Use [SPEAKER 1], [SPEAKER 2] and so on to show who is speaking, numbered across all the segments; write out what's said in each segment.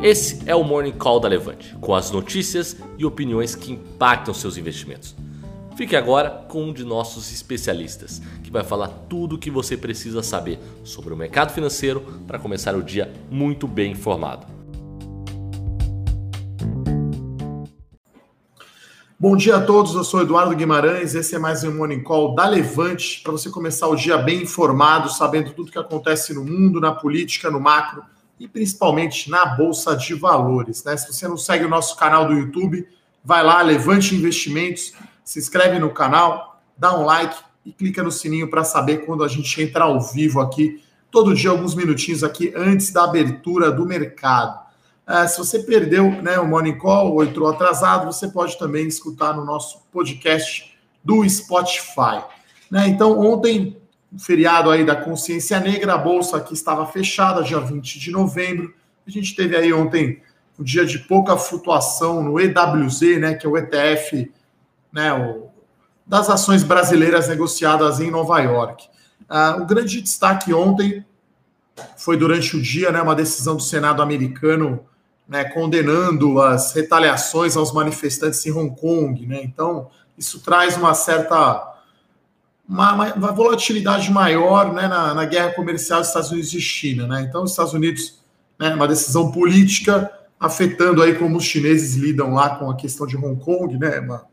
[SPEAKER 1] Esse é o Morning Call da Levante, com as notícias e opiniões que impactam seus investimentos. Fique agora com um de nossos especialistas, que vai falar tudo o que você precisa saber sobre o mercado financeiro para começar o dia muito bem informado.
[SPEAKER 2] Bom dia a todos, eu sou Eduardo Guimarães, esse é mais um Morning Call da Levante, para você começar o dia bem informado, sabendo tudo o que acontece no mundo, na política, no macro e principalmente na Bolsa de Valores. Né? Se você não segue o nosso canal do YouTube, vai lá, Levante Investimentos, se inscreve no canal, dá um like e clica no sininho para saber quando a gente entra ao vivo aqui, todo dia, alguns minutinhos aqui antes da abertura do mercado. Uh, se você perdeu né, o Morning Call ou entrou atrasado, você pode também escutar no nosso podcast do Spotify. Né? Então, ontem feriado aí da consciência negra, a bolsa aqui estava fechada, dia 20 de novembro. A gente teve aí ontem um dia de pouca flutuação no EWZ, né, que é o ETF, né, o, das ações brasileiras negociadas em Nova York. Uh, o grande destaque ontem foi durante o dia, né, uma decisão do Senado americano, né, condenando as retaliações aos manifestantes em Hong Kong, né. Então isso traz uma certa uma, uma volatilidade maior né, na, na, guerra comercial dos Estados Unidos e China. Né? Então, os Estados Unidos, né, uma decisão política afetando aí como os chineses lidam lá com a questão de Hong Kong, né, uma,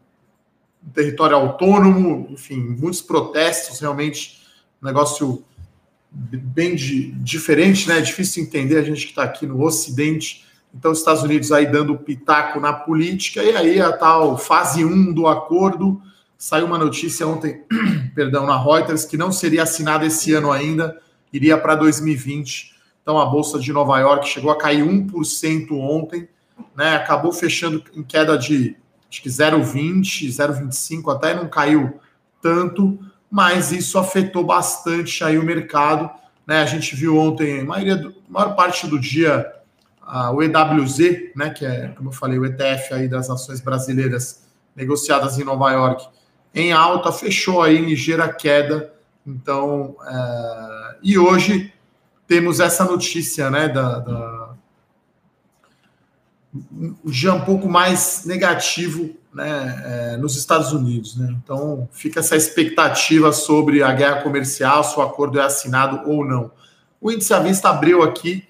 [SPEAKER 2] um território autônomo, enfim, muitos protestos, realmente um negócio bem de, diferente, né? É difícil entender a gente que está aqui no Ocidente. Então, os Estados Unidos aí dando pitaco na política, e aí a tal fase 1 do acordo Saiu uma notícia ontem, perdão, na Reuters, que não seria assinada esse ano ainda, iria para 2020. Então a bolsa de Nova York chegou a cair 1% ontem, né? Acabou fechando em queda de acho que 0,20, 0,25, até não caiu tanto, mas isso afetou bastante aí o mercado. Né? A gente viu ontem, maioria do, maior parte do dia, o EWZ, né? que é, como eu falei, o ETF aí das ações brasileiras negociadas em Nova York, em alta, fechou aí ligeira queda. Então, é, e hoje temos essa notícia, né, da, da já um pouco mais negativo, né, é, nos Estados Unidos, né? Então, fica essa expectativa sobre a guerra comercial, se o acordo é assinado ou não. O índice à vista abriu aqui,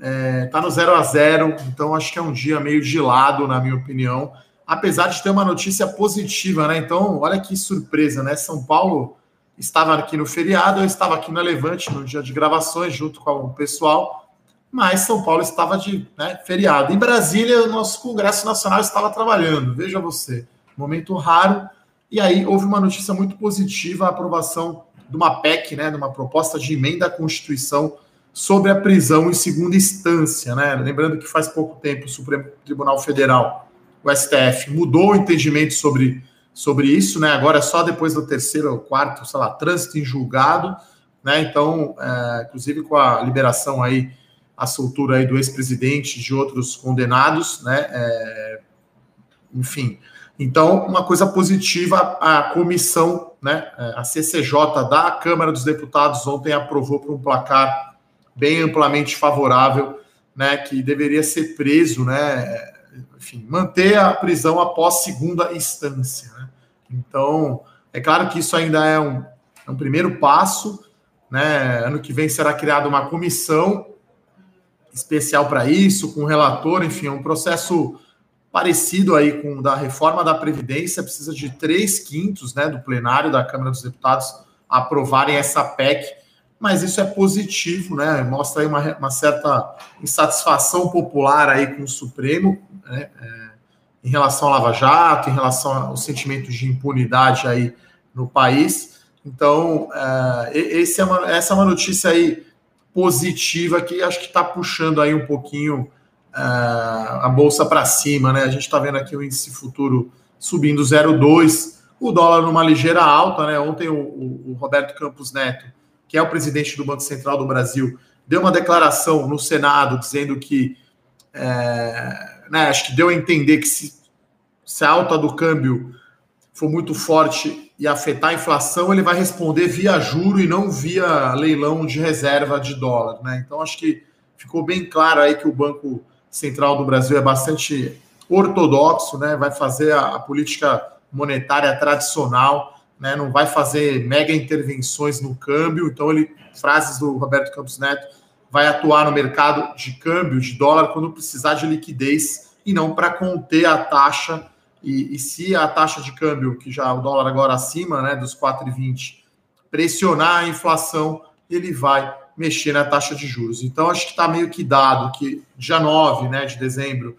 [SPEAKER 2] é, tá no 0 a 0, então acho que é um dia meio gelado, na minha opinião apesar de ter uma notícia positiva, né? Então, olha que surpresa, né? São Paulo estava aqui no feriado, eu estava aqui na Levante no dia de gravações, junto com o pessoal, mas São Paulo estava de né, feriado. Em Brasília, o nosso Congresso Nacional estava trabalhando, veja você, momento raro. E aí houve uma notícia muito positiva, a aprovação de uma PEC, né, de uma proposta de emenda à Constituição sobre a prisão em segunda instância, né? Lembrando que faz pouco tempo o Supremo Tribunal Federal o STF mudou o entendimento sobre, sobre isso, né? Agora é só depois do terceiro ou quarto, sei lá, trânsito em julgado, né? Então, é, inclusive com a liberação aí, a soltura aí do ex-presidente de outros condenados, né? É, enfim, então uma coisa positiva, a comissão, né? É, a CCJ da Câmara dos Deputados ontem aprovou por um placar bem amplamente favorável, né? Que deveria ser preso, né? Enfim, manter a prisão após segunda instância. Né? Então, é claro que isso ainda é um, é um primeiro passo. Né? Ano que vem será criada uma comissão especial para isso, com um relator, enfim, é um processo parecido aí com o da reforma da Previdência, precisa de três quintos né, do plenário da Câmara dos Deputados aprovarem essa PEC, mas isso é positivo, né? Mostra aí uma, uma certa insatisfação popular aí com o Supremo, né, é, em relação à Lava Jato, em relação ao sentimento de impunidade aí no país. Então, é, é uma, essa é uma notícia aí positiva que acho que está puxando aí um pouquinho é, a bolsa para cima, né? A gente está vendo aqui o índice futuro subindo 0,2, o dólar numa ligeira alta, né? Ontem o, o, o Roberto Campos Neto, que é o presidente do Banco Central do Brasil, deu uma declaração no Senado dizendo que é, né, acho que deu a entender que se, se a alta do câmbio for muito forte e afetar a inflação, ele vai responder via juro e não via leilão de reserva de dólar. Né? Então, acho que ficou bem claro aí que o Banco Central do Brasil é bastante ortodoxo, né? Vai fazer a, a política monetária tradicional, né? Não vai fazer mega intervenções no câmbio. Então, ele, frases do Roberto Campos Neto, vai atuar no mercado de câmbio de dólar quando precisar de liquidez e não para conter a taxa. E, e, se a taxa de câmbio, que já o dólar agora acima né, dos 4,20, pressionar a inflação, ele vai mexer na taxa de juros. Então, acho que está meio que dado que dia 9 né, de dezembro,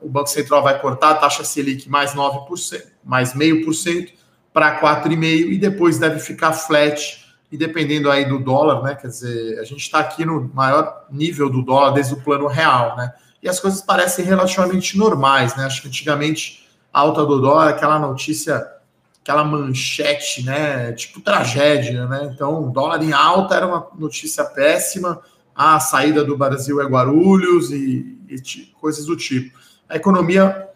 [SPEAKER 2] o Banco Central vai cortar a taxa Selic mais 9%, mais meio por cento para 4,5% e depois deve ficar flat, e dependendo aí do dólar, né? Quer dizer, a gente está aqui no maior nível do dólar desde o plano real, né? E as coisas parecem relativamente normais, né? Acho que antigamente a alta do dólar, aquela notícia aquela manchete, né? Tipo tragédia, né? Então, dólar em alta era uma notícia péssima. A saída do Brasil é Guarulhos e, e coisas do tipo. A economia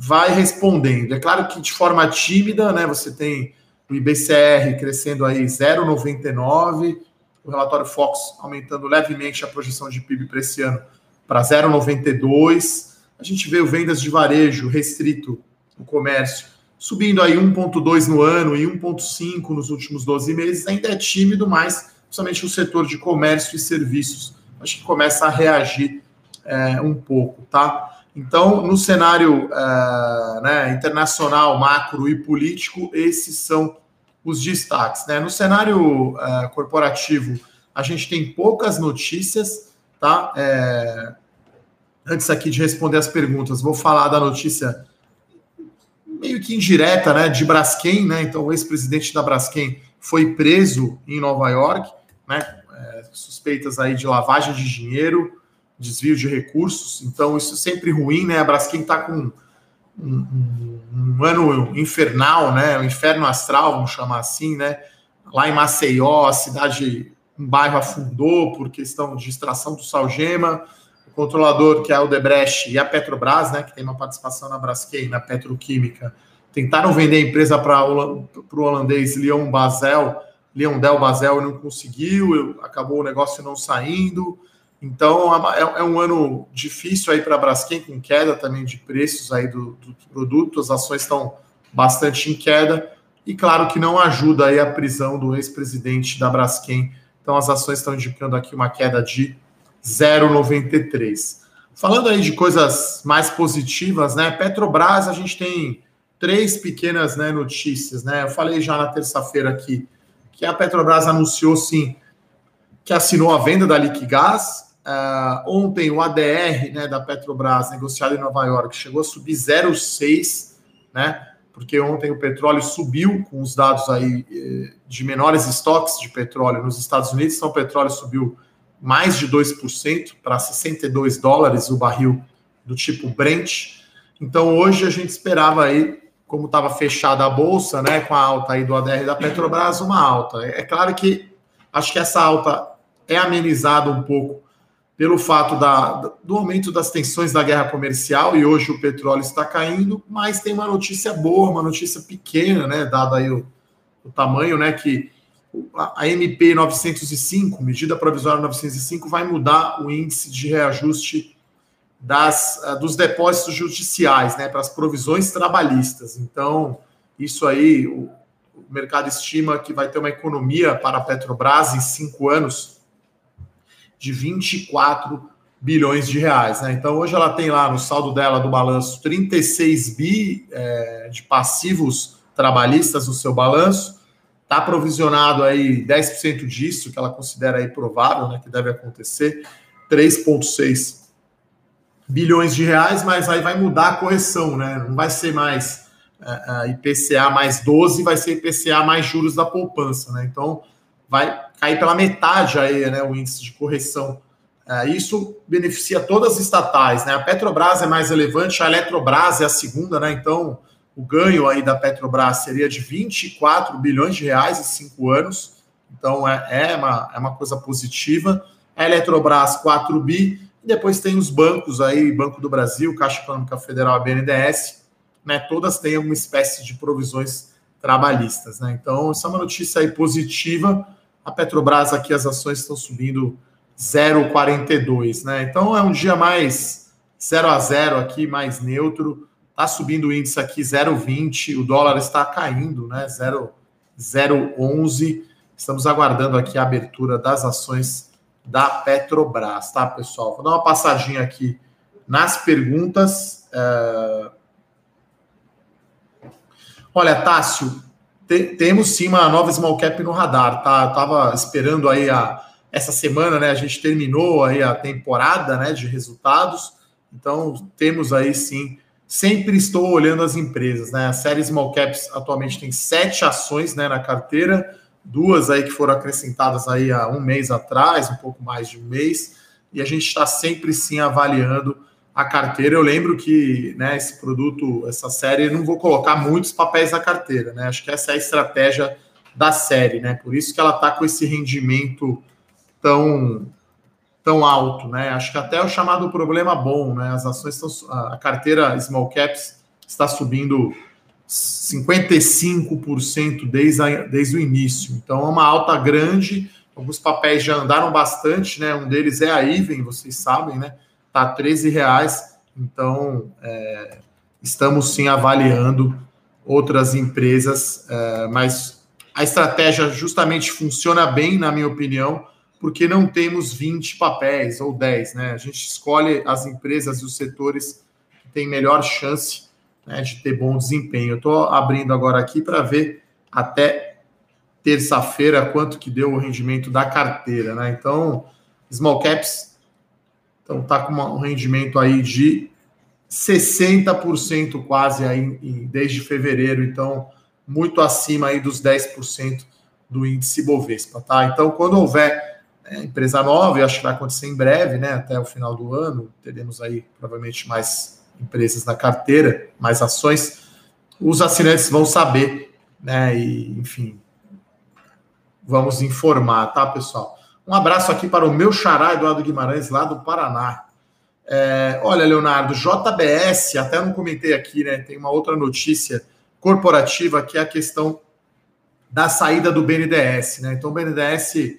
[SPEAKER 2] vai respondendo. É claro que de forma tímida, né? Você tem o IBCR crescendo aí 0,99, o relatório Fox aumentando levemente a projeção de PIB para esse ano para 0,92. A gente vê vendas de varejo restrito no comércio subindo aí 1,2 no ano e 1,5 nos últimos 12 meses, ainda é tímido, mas principalmente o setor de comércio e serviços, acho que começa a reagir é, um pouco, tá? Então, no cenário é, né, internacional, macro e político, esses são os destaques. Né? No cenário é, corporativo, a gente tem poucas notícias, tá? É, antes aqui de responder as perguntas, vou falar da notícia meio que indireta, né, de Braskem, né? Então, o ex-presidente da Braskem foi preso em Nova York, né? É, suspeitas aí de lavagem de dinheiro, desvio de recursos. Então, isso é sempre ruim, né? A Braskem está com um, um, um, ano infernal, né? Um inferno astral, vamos chamar assim, né? Lá em Maceió, a cidade, um bairro afundou por questão de extração do salgema controlador, que é a Odebrecht, e a Petrobras, né, que tem uma participação na Braskem, na petroquímica, tentaram vender a empresa para o holandês Leon Basel, Leon Del Basel, não conseguiu, acabou o negócio não saindo. Então, é, é um ano difícil aí para a Braskem, com queda também de preços aí do, do produto, as ações estão bastante em queda, e claro que não ajuda aí a prisão do ex-presidente da Braskem. Então, as ações estão indicando aqui uma queda de 0,93. Falando aí de coisas mais positivas, né? Petrobras, a gente tem três pequenas né, notícias, né? Eu falei já na terça-feira aqui que a Petrobras anunciou sim que assinou a venda da Liquigás. Uh, ontem o ADR né, da Petrobras, negociado em Nova York, chegou a subir 0,6, né? Porque ontem o petróleo subiu com os dados aí eh, de menores estoques de petróleo nos Estados Unidos, então o petróleo subiu mais de 2% para 62 dólares o barril do tipo Brent. Então hoje a gente esperava aí, como estava fechada a bolsa, né, com a alta aí do ADR da Petrobras, uma alta. É claro que acho que essa alta é amenizada um pouco pelo fato da, do aumento das tensões da guerra comercial e hoje o petróleo está caindo, mas tem uma notícia boa, uma notícia pequena, né, dado aí o, o tamanho, né, que a MP 905, medida provisória 905, vai mudar o índice de reajuste das, ah, dos depósitos judiciais, né, para as provisões trabalhistas. Então, isso aí, o, o mercado estima que vai ter uma economia para a Petrobras em cinco anos de 24 bilhões de reais. Né? Então, hoje ela tem lá no saldo dela do balanço 36 bi é, de passivos trabalhistas no seu balanço Está provisionado aí 10% disso, que ela considera aí provável, né, que deve acontecer, 3,6 bilhões de reais, mas aí vai mudar a correção, né? Não vai ser mais uh, uh, IPCA mais 12, vai ser IPCA mais juros da poupança, né? Então vai cair pela metade aí, né, o índice de correção. Uh, isso beneficia todas as estatais, né? A Petrobras é mais relevante, a Eletrobras é a segunda, né? Então o ganho aí da Petrobras seria de 24 bilhões de reais em cinco anos. Então é, é, uma, é uma coisa positiva. A Eletrobras, 4 bi. E depois tem os bancos aí, Banco do Brasil, Caixa Econômica Federal, a BNDES, né? Todas têm uma espécie de provisões trabalhistas, né? Então, isso é uma notícia aí positiva. A Petrobras aqui, as ações estão subindo 0,42, né? Então é um dia mais 0 a 0 aqui, mais neutro. Tá subindo o índice aqui 0,20, o dólar está caindo, né? 0,11. Estamos aguardando aqui a abertura das ações da Petrobras, tá, pessoal? Vou dar uma passadinha aqui nas perguntas. É... Olha, Tássio, te, temos sim uma nova small cap no radar, tá? Eu tava esperando aí a, essa semana, né? A gente terminou aí a temporada, né, de resultados. Então, temos aí sim. Sempre estou olhando as empresas, né? A série Small Caps atualmente tem sete ações né, na carteira, duas aí que foram acrescentadas aí há um mês atrás, um pouco mais de um mês, e a gente está sempre sim avaliando a carteira. Eu lembro que né, esse produto, essa série, não vou colocar muitos papéis na carteira, né? Acho que essa é a estratégia da série, né? Por isso que ela está com esse rendimento tão tão alto, né? Acho que até o chamado problema bom, né? As ações estão a carteira small caps está subindo 55% desde, a, desde o início. Então é uma alta grande. Alguns papéis já andaram bastante, né? Um deles é a Iven, vocês sabem, né? Tá 13 reais. Então é, estamos sim avaliando outras empresas, é, mas a estratégia justamente funciona bem, na minha opinião, porque não temos 20 papéis ou 10, né? A gente escolhe as empresas e os setores que têm melhor chance né, de ter bom desempenho. Estou abrindo agora aqui para ver até terça-feira quanto que deu o rendimento da carteira, né? Então, small caps então tá com um rendimento aí de 60% quase aí desde fevereiro, então muito acima aí dos 10% do índice Bovespa, tá? Então, quando houver é, empresa nova, e acho que vai acontecer em breve, né? Até o final do ano, teremos aí provavelmente mais empresas na carteira, mais ações. Os assinantes vão saber, né? E, enfim, vamos informar, tá, pessoal? Um abraço aqui para o meu xará, Eduardo Guimarães, lá do Paraná. É, olha, Leonardo, JBS, até não comentei aqui, né? Tem uma outra notícia corporativa que é a questão da saída do BNDES, né? Então, o BNDES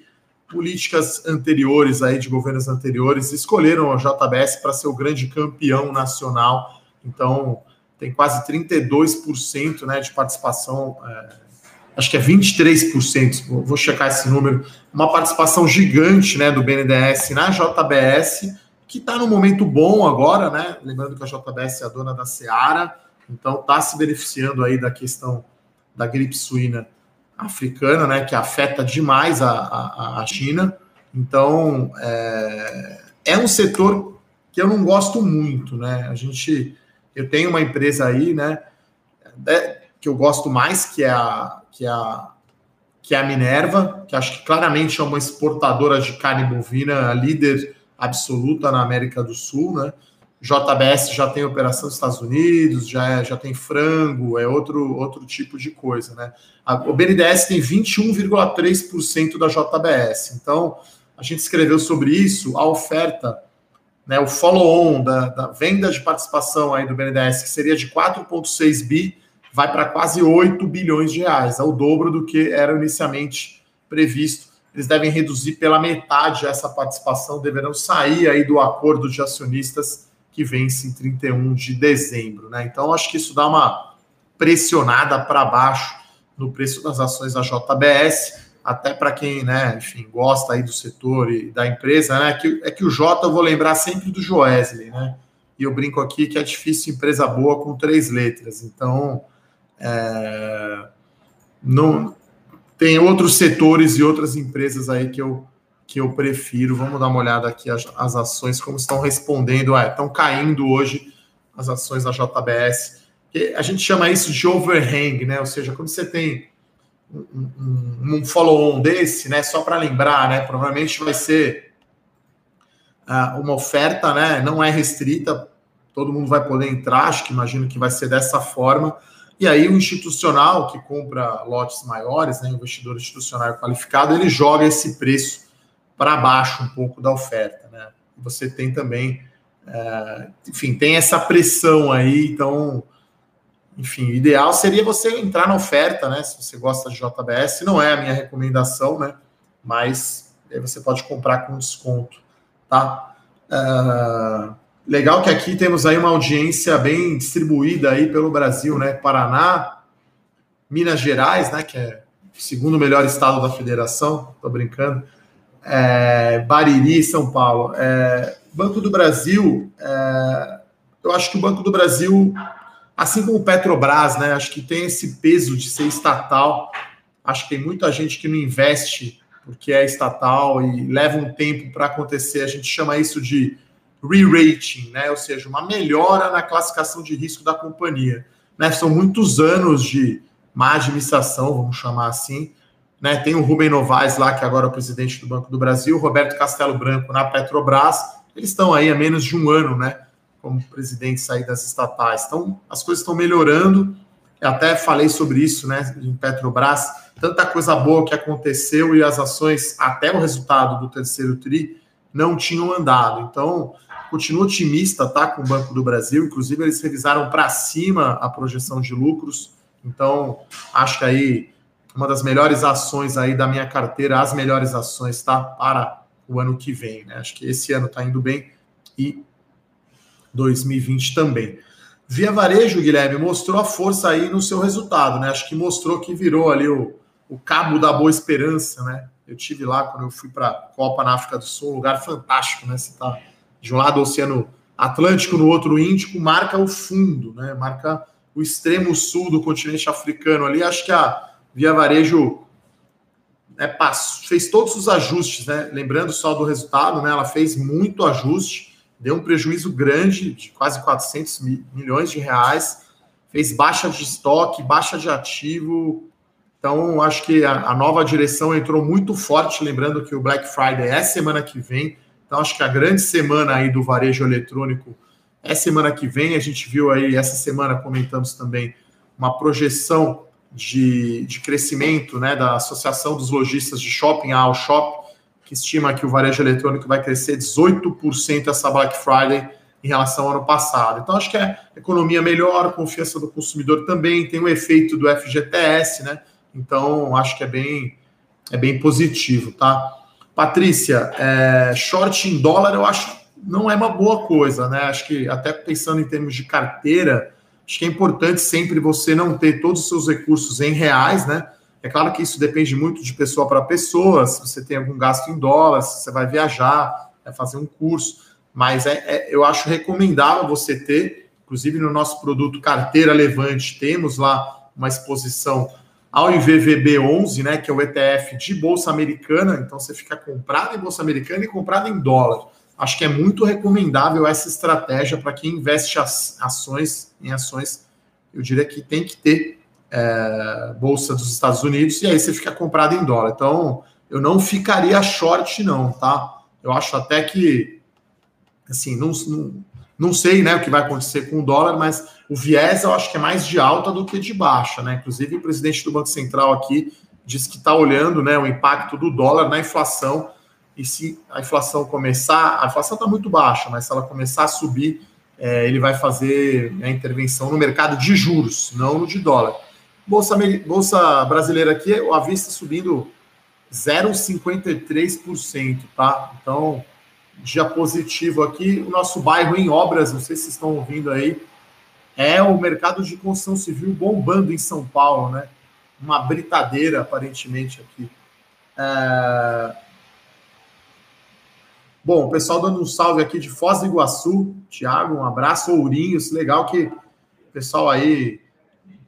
[SPEAKER 2] políticas anteriores aí de governos anteriores escolheram a JBS para ser o grande campeão nacional. Então tem quase 32% né, de participação, é, acho que é 23%, vou checar esse número, uma participação gigante né, do BNDES na JBS, que está no momento bom agora, né? Lembrando que a JBS é a dona da Seara, então está se beneficiando aí da questão da gripe suína africana, né, que afeta demais a, a, a China. Então, é, é, um setor que eu não gosto muito, né? A gente, eu tenho uma empresa aí, né, que eu gosto mais, que é a, que a, que a Minerva, que acho que claramente é uma exportadora de carne bovina, líder absoluta na América do Sul, né? JBS já tem operação nos Estados Unidos, já, é, já tem frango, é outro, outro tipo de coisa, né? A, o BNDES tem 21,3% da JBS. Então, a gente escreveu sobre isso, a oferta, né, o follow-on da, da, venda de participação aí do BNDES, que seria de 4,6 bi, vai para quase 8 bilhões de reais, é o dobro do que era inicialmente previsto. Eles devem reduzir pela metade essa participação, deverão sair aí do acordo de acionistas que vence em 31 de dezembro. Né? Então, acho que isso dá uma pressionada para baixo no preço das ações da JBS, até para quem, né, enfim, gosta aí do setor e da empresa, né? Que, é que o J eu vou lembrar sempre do Joesley, né? E eu brinco aqui que é difícil empresa boa com três letras. Então, é, não, tem outros setores e outras empresas aí que eu que eu prefiro. Vamos dar uma olhada aqui as, as ações, como estão respondendo. Ah, estão caindo hoje as ações da JBS. A gente chama isso de overhang, né? Ou seja, quando você tem um, um, um follow-on desse, né? Só para lembrar, né? Provavelmente vai ser uh, uma oferta, né? Não é restrita, todo mundo vai poder entrar. Acho que imagino que vai ser dessa forma. E aí o institucional que compra lotes maiores, né? Investidor institucional qualificado, ele joga esse preço para baixo um pouco da oferta, né? Você tem também, é, enfim, tem essa pressão aí, então, enfim, o ideal seria você entrar na oferta, né? Se você gosta de JBS, não é a minha recomendação, né? Mas aí você pode comprar com desconto, tá? Uh, legal que aqui temos aí uma audiência bem distribuída aí pelo Brasil, né? Paraná, Minas Gerais, né? Que é o segundo melhor estado da federação, tô brincando. É, Bariri, São Paulo. É, Banco do Brasil, é, eu acho que o Banco do Brasil, assim como o Petrobras, né? Acho que tem esse peso de ser estatal. Acho que tem muita gente que não investe porque é estatal e leva um tempo para acontecer. A gente chama isso de re-rating, né? Ou seja, uma melhora na classificação de risco da companhia. Né? São muitos anos de má administração, vamos chamar assim. Né? Tem o Rubem Novaes lá, que agora é o presidente do Banco do Brasil, Roberto Castelo Branco na Petrobras. Eles estão aí há menos de um ano, né? Como presidentes aí das estatais. Então, as coisas estão melhorando. Eu até falei sobre isso, né? Em Petrobras tanta coisa boa que aconteceu e as ações, até o resultado do terceiro TRI, não tinham andado. Então, continuo otimista tá, com o Banco do Brasil, inclusive eles revisaram para cima a projeção de lucros. Então, acho que aí uma das melhores ações aí da minha carteira, as melhores ações, tá? Para o ano que vem, né? Acho que esse ano está indo bem e 2020 também. Via Varejo, Guilherme, mostrou a força aí no seu resultado, né? Acho que mostrou que virou ali o, o Cabo da Boa Esperança, né? Eu tive lá quando eu fui para a Copa na África do Sul, um lugar fantástico, né? Você está de um lado o Oceano Atlântico, no outro o Índico, marca o fundo, né? Marca o extremo sul do continente africano ali. Acho que a Via Varejo né, passou, fez todos os ajustes, né? Lembrando só do resultado, né? Ela fez muito ajuste, deu um prejuízo grande de quase 400 milhões de reais, fez baixa de estoque, baixa de ativo, então, acho que a, a, nova direção entrou muito forte, lembrando que o Black Friday é semana que vem. Então, acho que a grande semana aí do varejo eletrônico é semana que vem. A gente viu aí, essa semana, comentamos também, uma projeção de, de crescimento né, da Associação dos Lojistas de Shopping, a Shop, que estima que o varejo eletrônico vai crescer 18% essa Black Friday em relação ao ano passado. Então, acho que a economia melhor, a confiança do consumidor também, tem o efeito do FGTS, né? Então, acho que é bem, é bem positivo, tá? Patrícia, é, short em dólar eu acho não é uma boa coisa, né? Acho que até pensando em termos de carteira, acho que é importante sempre você não ter todos os seus recursos em reais, né? É claro que isso depende muito de pessoa para pessoa, se você tem algum gasto em dólar, se você vai viajar, vai fazer um curso, mas é, é, eu acho recomendável você ter, inclusive no nosso produto Carteira Levante, temos lá uma exposição ao IVVB11, né, que é o ETF de bolsa americana, então você fica comprado em bolsa americana e comprado em dólar. Acho que é muito recomendável essa estratégia para quem investe ações em ações. Eu diria que tem que ter é, bolsa dos Estados Unidos e aí você fica comprado em dólar. Então, eu não ficaria short, não, tá? Eu acho até que, assim, não, não, não sei né, o que vai acontecer com o dólar, mas o viés eu acho que é mais de alta do que de baixa, né? Inclusive, o presidente do Banco Central aqui disse que está olhando né, o impacto do dólar na inflação. E se a inflação começar, a inflação está muito baixa, mas se ela começar a subir, é, ele vai fazer a intervenção no mercado de juros, não no de dólar. Bolsa, Bolsa brasileira aqui, a vista subindo 0,53%, tá? Então, dia positivo aqui. O nosso bairro em obras, não sei se vocês estão ouvindo aí, é o mercado de construção civil bombando em São Paulo, né? Uma britadeira, aparentemente, aqui. É... Bom, o pessoal dando um salve aqui de Foz do Iguaçu. Tiago, um abraço. Ourinhos, legal que o pessoal aí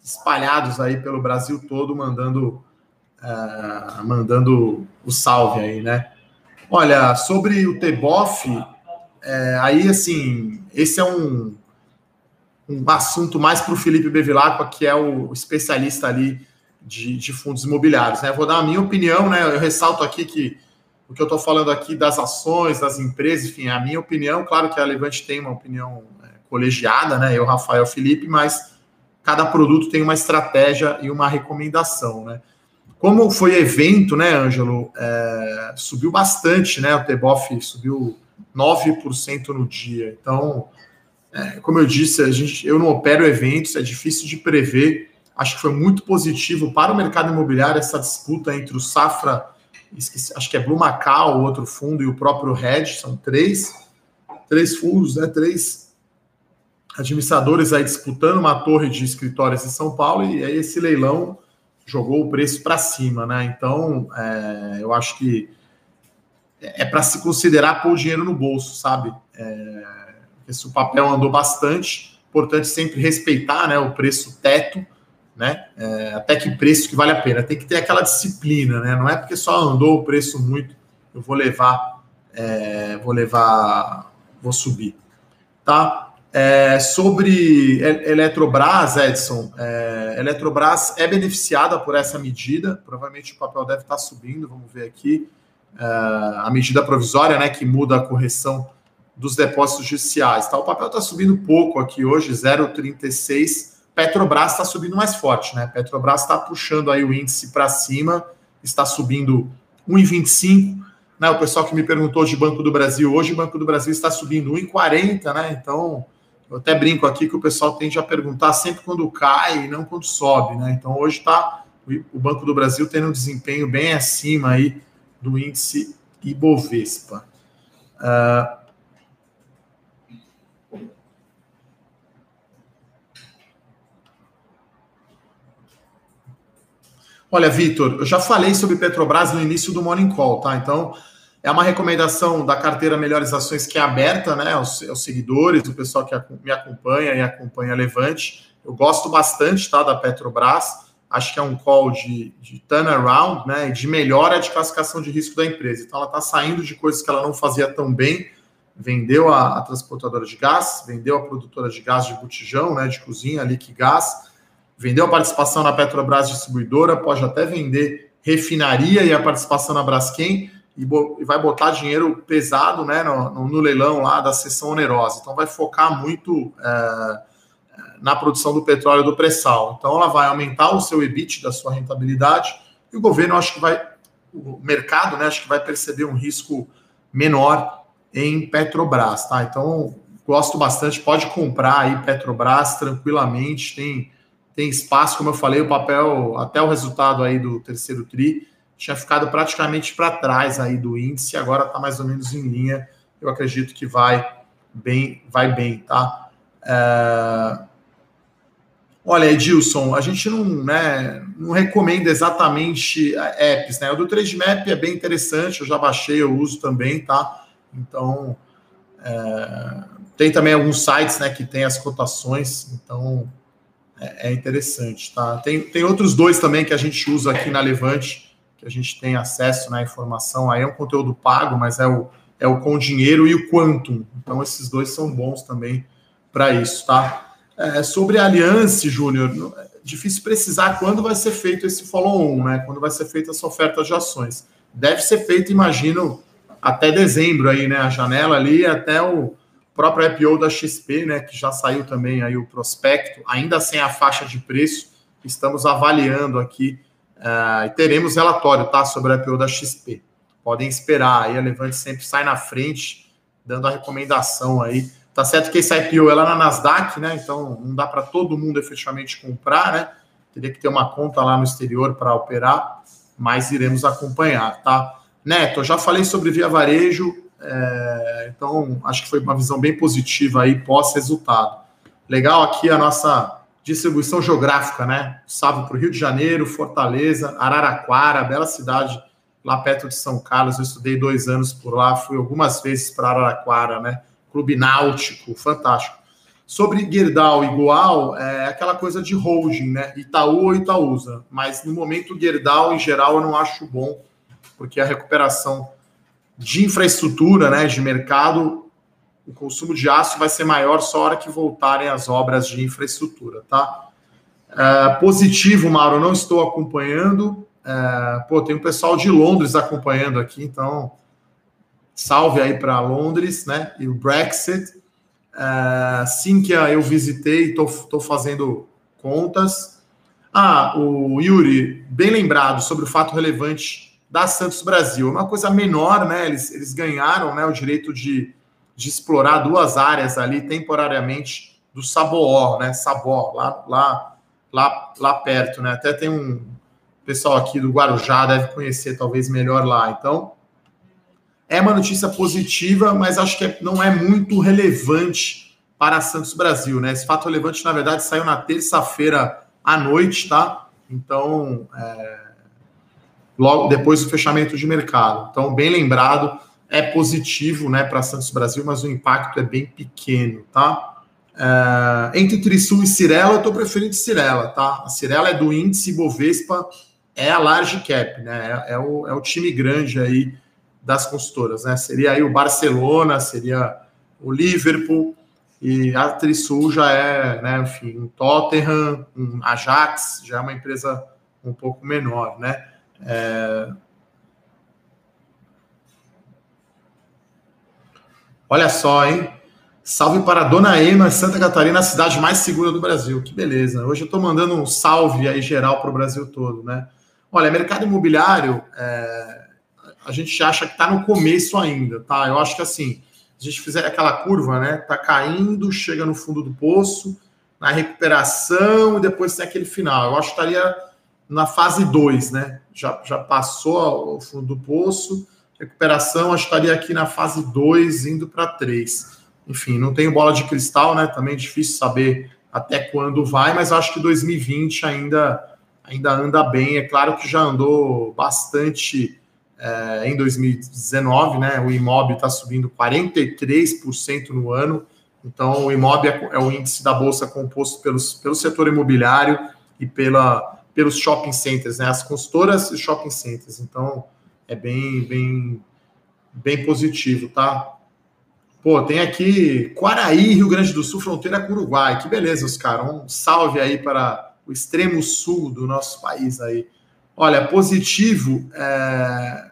[SPEAKER 2] espalhados aí pelo Brasil todo mandando uh, mandando o salve aí, né? Olha, sobre o Teboff, é, aí assim, esse é um, um assunto mais para o Felipe Bevilacqua, que é o especialista ali de, de, fundos imobiliários. Né? Vou dar a minha opinião, né? Eu ressalto aqui que o que eu estou falando aqui das ações, das empresas, enfim, é a minha opinião. Claro que a Levante tem uma opinião é, colegiada, né? Eu, Rafael Felipe, mas cada produto tem uma estratégia e uma recomendação, né? Como foi evento, né, Ângelo? É, subiu bastante, né? O Teboff subiu 9% no dia. Então, é, como eu disse, a gente, eu não opero eventos, é difícil de prever. Acho que foi muito positivo para o mercado imobiliário essa disputa entre o Safra esqueci, acho que é Blue Macau, o outro fundo, e o próprio Hedge, são três, três fundos, né? Três administradores aí disputando uma torre de escritórios em São Paulo, e aí esse leilão jogou o preço para cima, né? Então, é, eu acho que é para se considerar pôr o dinheiro no bolso, sabe? É, esse papel andou bastante, importante sempre respeitar né, o preço teto, né? É, até que preço que vale a pena. Tem que ter aquela disciplina, né? Não é porque só andou o preço muito, eu vou levar, é, vou levar, vou subir, tá? É, sobre Eletrobras, Edson, é, Eletrobras é beneficiada por essa medida, provavelmente o papel deve estar subindo, vamos ver aqui, é, a medida provisória, né, que muda a correção dos depósitos judiciais. Tá? O papel está subindo pouco aqui hoje, 0,36. Petrobras está subindo mais forte, né? Petrobras está puxando aí o índice para cima, está subindo 1,25. Né? O pessoal que me perguntou de Banco do Brasil, hoje o Banco do Brasil está subindo 1,40, né? Então, eu até brinco aqui que o pessoal tende a perguntar sempre quando cai e não quando sobe, né? Então, hoje está o Banco do Brasil tendo um desempenho bem acima aí do índice Ibovespa. Uh, Olha, Vitor, eu já falei sobre Petrobras no início do Morning Call, tá? Então, é uma recomendação da carteira Melhores Ações que é aberta, né, aos, seguidores, o pessoal que me acompanha e acompanha Levante. Eu gosto bastante, tá, da Petrobras. Acho que é um call de, de turnaround, né, de melhora de classificação de risco da empresa. Então, ela está saindo de coisas que ela não fazia tão bem. Vendeu a, a transportadora de gás, vendeu a produtora de gás de botijão, né, de cozinha, Liquigás vendeu a participação na Petrobras Distribuidora, pode até vender refinaria e a participação na Braskem e, e vai botar dinheiro pesado né, no, no, leilão lá da sessão onerosa. Então vai focar muito é, na produção do petróleo do pré-sal. Então ela vai aumentar o seu EBIT da sua rentabilidade e o governo acho que vai, o mercado né, acho que vai perceber um risco menor em Petrobras, tá? Então gosto bastante, pode comprar aí Petrobras tranquilamente, tem tem espaço, como eu falei, o papel, até o resultado aí do terceiro TRI, tinha ficado praticamente para trás aí do índice, agora está mais ou menos em linha. Eu acredito que vai bem, vai bem, tá? É... Olha, Edilson, a gente não, né, não recomenda exatamente apps, né? O do Trademap é bem interessante, eu já baixei, eu uso também, tá? Então, é... tem também alguns sites, né, que tem as cotações, então é, é, interessante, tá? Tem, tem outros dois também que a gente usa aqui na Levante, que a gente tem acesso na informação. Aí é um conteúdo pago, mas é o, é o com dinheiro e o Quantum. Então, esses dois são bons também para isso, tá? É, sobre a Aliança, Júnior, é difícil precisar quando vai ser feito esse follow-on, né? Quando vai ser feita essa oferta de ações. Deve ser feito, imagino, até dezembro aí, né? A janela ali até o próprio IPO da XP, né, que já saiu também aí o prospecto, ainda sem a faixa de preço, estamos avaliando aqui uh, e teremos relatório, tá, sobre a IPO da XP. Podem esperar, aí a Levante sempre sai na frente, dando a recomendação aí. Tá certo que esse IPO é lá na Nasdaq, né, então não dá para todo mundo efetivamente comprar, né, teria que ter uma conta lá no exterior para operar, mas iremos acompanhar, tá? Neto, eu já falei sobre Via Varejo, é, então, acho que foi uma visão bem positiva aí pós-resultado. Legal aqui a nossa distribuição geográfica, né? Salve para o Rio de Janeiro, Fortaleza, Araraquara, bela cidade lá perto de São Carlos. Eu estudei dois anos por lá, fui algumas vezes para Araraquara, né? Clube Náutico, fantástico. Sobre Gerdau igual, é aquela coisa de holding, né? Itaú ou Itaúsa. Mas no momento, Gerdau, em geral, eu não acho bom, porque a recuperação de infraestrutura, né, de mercado, o consumo de aço vai ser maior só a hora que voltarem as obras de infraestrutura, tá? É, positivo, Mauro, não estou acompanhando. É, pô, tem um pessoal de Londres acompanhando aqui, então salve aí para Londres, né? E o Brexit. É, Sinqia eu visitei, estou fazendo contas. Ah, o Yuri, bem lembrado sobre o fato relevante da Santos Brasil. É uma coisa menor, né? Eles, eles ganharam né, o direito de, de explorar duas áreas ali temporariamente do Saboó, né? Sabó, lá, lá, lá, lá perto, né? Até tem um, pessoal aqui do Guarujá deve conhecer talvez melhor lá. Então, é uma notícia positiva, mas acho que não é muito relevante para Santos Brasil, né? Esse fato relevante, na verdade, saiu na terça-feira à noite, tá? Então, é, logo depois do fechamento de mercado. Então, bem lembrado, é positivo, né, para Santos Brasil, mas o impacto é bem pequeno, tá? É, entre Trisul e Cirela, eu estou preferindo Cirela, tá? A Cirela é do índice Bovespa, é a large cap, né? É, é, o, é o time grande aí das consultoras, né? Seria aí o Barcelona, seria o Liverpool, e a Trisul já é, né, enfim, um Tottenham, um Ajax, já é uma empresa um pouco menor, né? É... Olha só, hein? Salve para Dona Ema, Santa Catarina, a cidade mais segura do Brasil. Que beleza. Hoje eu estou mandando um salve aí geral para o Brasil todo, né? Olha, mercado imobiliário, é... a gente acha que está no começo ainda, tá? Eu acho que assim, a gente fizer aquela curva, né? Tá caindo, chega no fundo do poço, na recuperação e depois tem aquele final. Eu acho que estaria na fase 2, né? Já, já passou o fundo do poço, recuperação, acho que estaria aqui na fase 2, indo para 3. Enfim, não tenho bola de cristal, né? Também é difícil saber até quando vai, mas acho que 2020 ainda, ainda anda bem. É claro que já andou bastante é, em 2019, né? O IMOB está subindo 43% no ano. Então, o IMOB é, é, o índice da bolsa composto pelos, pelo setor imobiliário e pela, pelos shopping centers, né? As consultoras e shopping centers. Então, é bem, bem, bem positivo, tá? Pô, tem aqui Quaraí, Rio Grande do Sul, fronteira com o Uruguai. Que beleza, os caras. Um salve aí para o extremo sul do nosso país aí. Olha, positivo, é,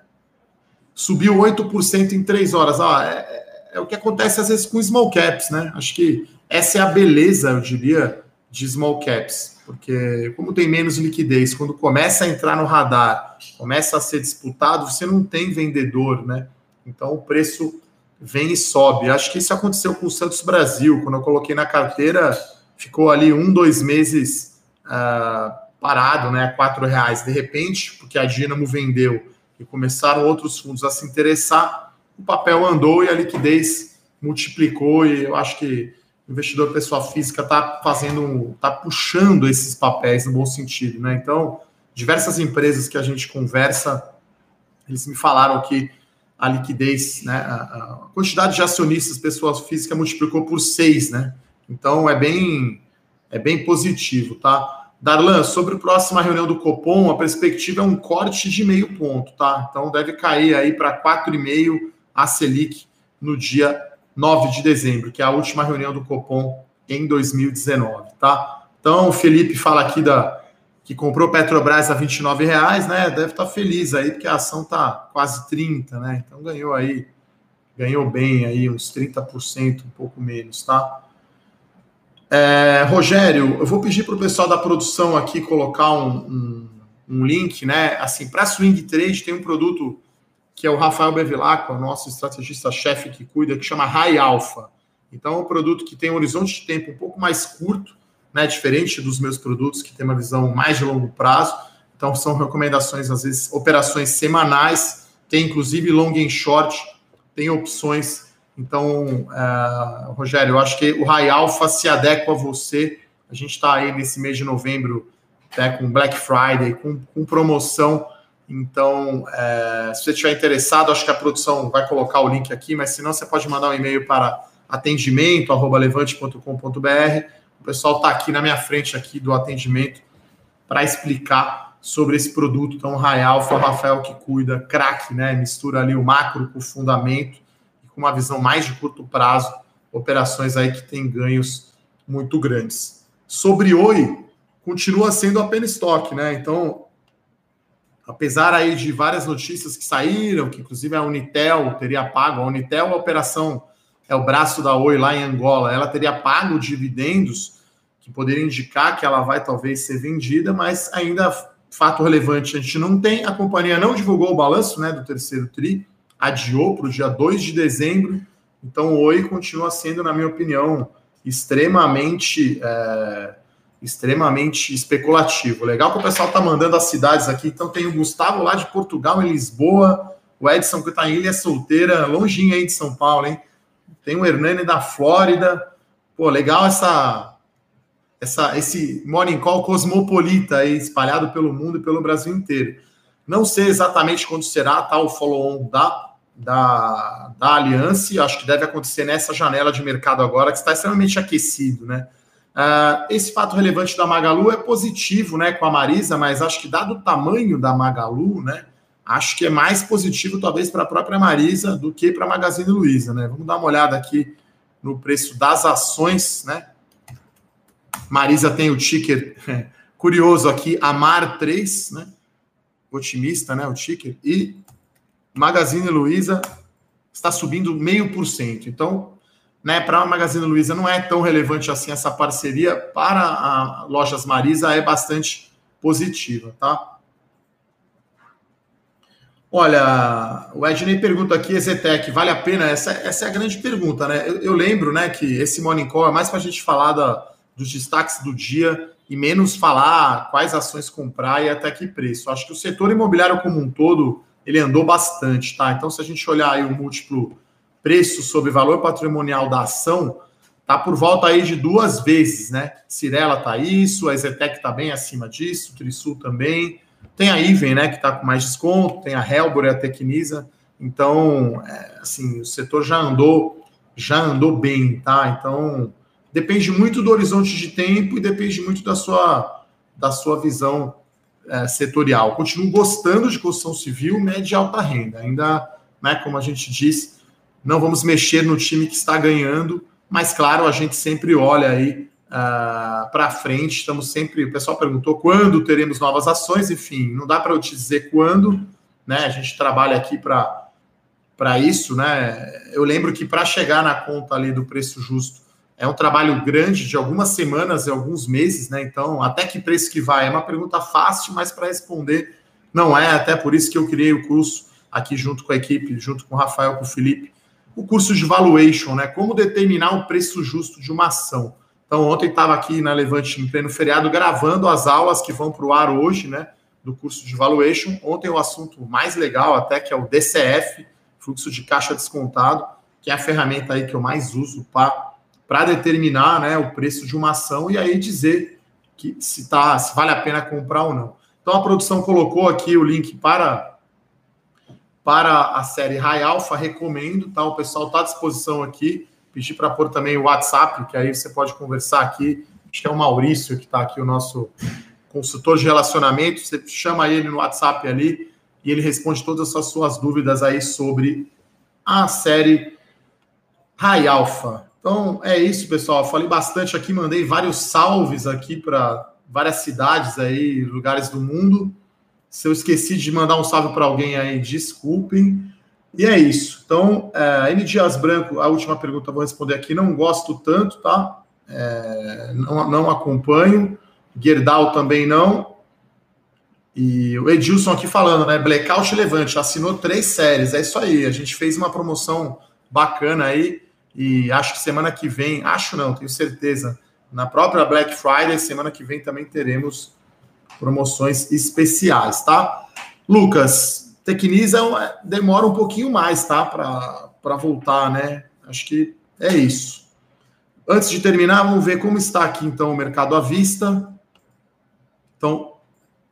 [SPEAKER 2] subiu 8% em três horas. Ah, é, é, é, o que acontece às vezes com small caps, né? Acho que essa é a beleza, eu diria, de small caps, porque como tem menos liquidez, quando começa a entrar no radar, começa a ser disputado, você não tem vendedor, né? Então o preço vem e sobe. Acho que isso aconteceu com o Santos Brasil, quando eu coloquei na carteira, ficou ali um, dois meses uh, parado, né? Quatro reais. De repente, porque a Dinamo vendeu e começaram outros fundos a se interessar, o papel andou e a liquidez multiplicou e eu acho que investidor pessoa física está fazendo, está puxando esses papéis no bom sentido, né? Então, diversas empresas que a gente conversa, eles me falaram que a liquidez, né, a, a quantidade de acionistas pessoa física multiplicou por seis, né? Então é bem é bem positivo, tá? Darlan, sobre a próxima reunião do Copom, a perspectiva é um corte de meio ponto, tá? Então deve cair aí para 4,5 a Selic no dia 9 de dezembro, que é a última reunião do Copom em 2019, tá? Então o Felipe fala aqui da que comprou Petrobras a 29 reais, né? Deve estar tá feliz aí, porque a ação tá quase 30, né? Então ganhou aí, ganhou bem aí, uns 30%, um pouco menos, tá? É, Rogério, eu vou pedir para o pessoal da produção aqui colocar um, um, um link, né? Assim, para Swing Trade tem um produto que é o Rafael Bevilacqua, nosso estrategista-chefe que cuida, que chama High Alpha. Então, é um produto que tem um horizonte de tempo um pouco mais curto, né? Diferente dos meus produtos, que tem uma visão mais de longo prazo. Então, são recomendações, às vezes, operações semanais, tem inclusive long and short, tem opções então, uh, Rogério, eu acho que o High Alpha se adequa a você. A gente está aí nesse mês de novembro né, com Black Friday, com, com promoção. Então, uh, se você estiver interessado, acho que a produção vai colocar o link aqui, mas se não, você pode mandar um e-mail para atendimento@levante.com.br. O pessoal está aqui na minha frente aqui do atendimento para explicar sobre esse produto. Então, High Alpha, Rafael que cuida, craque, né? Mistura ali o macro com o fundamento com uma visão mais de curto prazo, operações aí que têm ganhos muito grandes. Sobre Oi, continua sendo a pena estoque, né? Então, apesar aí de várias notícias que saíram, que inclusive a Unitel teria pago, a Unitel, a operação é o braço da Oi lá em Angola, ela teria pago dividendos que poderiam indicar que ela vai talvez ser vendida, mas ainda fato relevante, a gente não tem, a companhia não divulgou o balanço, né, do terceiro tri, adiou para o dia 2 de dezembro. Então, o Oi continua sendo, na minha opinião, extremamente é, extremamente especulativo. Legal que o pessoal tá mandando as cidades aqui. Então tem o Gustavo lá de Portugal, em Lisboa, o Edson que está em Ilha Solteira, longinho aí de São Paulo, hein? Tem o Hernani da Flórida. Pô, legal essa, essa esse morning call cosmopolita aí, espalhado pelo mundo e pelo Brasil inteiro. Não sei exatamente quando será tá, o follow-on da, da, da Aliança, acho que deve acontecer nessa janela de mercado agora, que está extremamente aquecido, né? Uh, esse fato relevante da Magalu é positivo, né, com a Marisa, mas acho que dado o tamanho da Magalu, né, acho que é mais positivo talvez para a própria Marisa do que para a Magazine Luiza, né? Vamos dar uma olhada aqui no preço das ações, né? Marisa tem o ticker curioso aqui, Amar 3, né? Otimista, né? O ticker. E Magazine Luiza está subindo meio por cento. Então, né, para a Magazine Luiza não é tão relevante assim essa parceria, para a Lojas Marisa é bastante positiva, tá? Olha, o Ednei pergunta aqui, Ezetec, vale a pena? Essa, essa é a grande pergunta, né? Eu, eu lembro, né, que esse Morning Call é mais para a gente falar da, dos destaques do dia e menos falar quais ações comprar e até que preço. Acho que o setor imobiliário como um todo, ele andou bastante, tá? Então, se a gente olhar aí o múltiplo preço sobre valor patrimonial da ação, tá por volta aí de duas vezes, né? Cirela tá isso, a Ezetec tá bem acima disso, Trisul também. Tem a Iven, né, que está com mais desconto, tem a Helbor e a Tecnisa. Então, é, assim, o setor já andou, já andou bem, tá? Então, depende muito do horizonte de tempo e depende muito da sua, da sua visão é, setorial. Continuo gostando de construção civil, média e alta renda. Ainda, né, como a gente disse, não vamos mexer no time que está ganhando, mas claro, a gente sempre olha aí uh, ah, para frente. Estamos sempre. O pessoal perguntou quando teremos novas ações, enfim, não dá para eu te dizer quando, né? A gente trabalha aqui para para isso, né? Eu lembro que para chegar na conta ali do preço justo é um trabalho grande de algumas semanas e alguns meses, né? Então, até que preço que vai? É uma pergunta fácil, mas para responder não é. Até por isso que eu criei o curso aqui junto com a equipe, junto com o Rafael, com o Felipe, o curso de valuation, né? Como determinar o preço justo de uma ação. Então, ontem estava aqui na Levante, em pleno feriado, gravando as aulas que vão para o ar hoje, né? Do curso de valuation. Ontem o assunto mais legal até, que é o DCF, fluxo de caixa descontado, que é a ferramenta aí que eu mais uso para determinar né, o preço de uma ação e aí dizer que se, tá, se vale a pena comprar ou não. Então a produção colocou aqui o link para para a série High Alpha, recomendo, tá? O pessoal está à disposição aqui pedir para pôr também o WhatsApp, que aí você pode conversar aqui. Acho que é o Maurício que está aqui, o nosso consultor de relacionamento. Você chama ele no WhatsApp ali e ele responde todas as suas dúvidas aí sobre a série High Alpha. Então é isso, pessoal. Falei bastante aqui, mandei vários salves aqui para várias cidades aí, lugares do mundo. Se eu esqueci de mandar um salve para alguém aí, desculpem. E é isso. Então, é, N. Dias Branco, a última pergunta eu vou responder aqui. Não gosto tanto, tá? É, não, não acompanho. Gerdau também não. E o Edilson aqui falando, né? Blackout Levante assinou três séries. É isso aí. A gente fez uma promoção bacana aí. E acho que semana que vem, acho não, tenho certeza, na própria Black Friday, semana que vem também teremos promoções especiais, tá? Lucas, Tecnisa é demora um pouquinho mais, tá? Para voltar, né? Acho que é isso. Antes de terminar, vamos ver como está aqui, então, o mercado à vista. Então,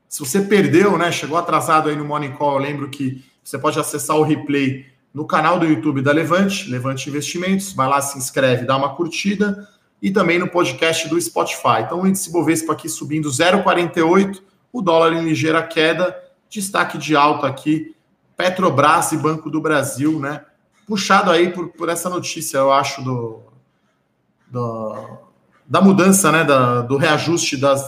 [SPEAKER 2] se você perdeu, né? Chegou atrasado aí no Morning Call, eu lembro que você pode acessar o replay no canal do YouTube da Levante, Levante Investimentos. Vai lá, se inscreve, dá uma curtida. E também no podcast do Spotify. Então, o índice Bovespa aqui subindo 0,48, o dólar em ligeira queda Destaque de alta aqui, Petrobras e Banco do Brasil, né? Puxado aí por, por essa notícia, eu acho, do, do da mudança, né? Da, do reajuste das,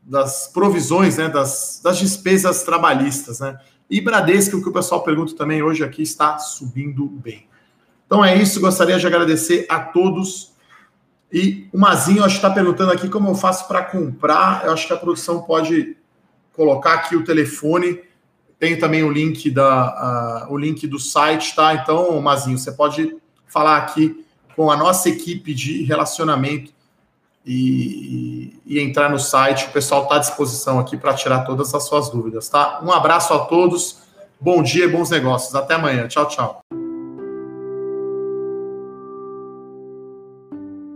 [SPEAKER 2] das provisões, né? Das, das despesas trabalhistas, né? E Bradesco, que o pessoal pergunta também hoje aqui, está subindo bem. Então é isso, gostaria de agradecer a todos. E o Mazinho, está perguntando aqui como eu faço para comprar. Eu acho que a produção pode colocar aqui o telefone. Tem também o link da o link do site, tá? Então, Mazinho, você pode falar aqui com a nossa equipe de relacionamento e, e, entrar no site. O pessoal está à disposição aqui para tirar todas as suas dúvidas, tá? Um abraço a todos, bom dia e bons negócios. Até amanhã. Tchau, tchau.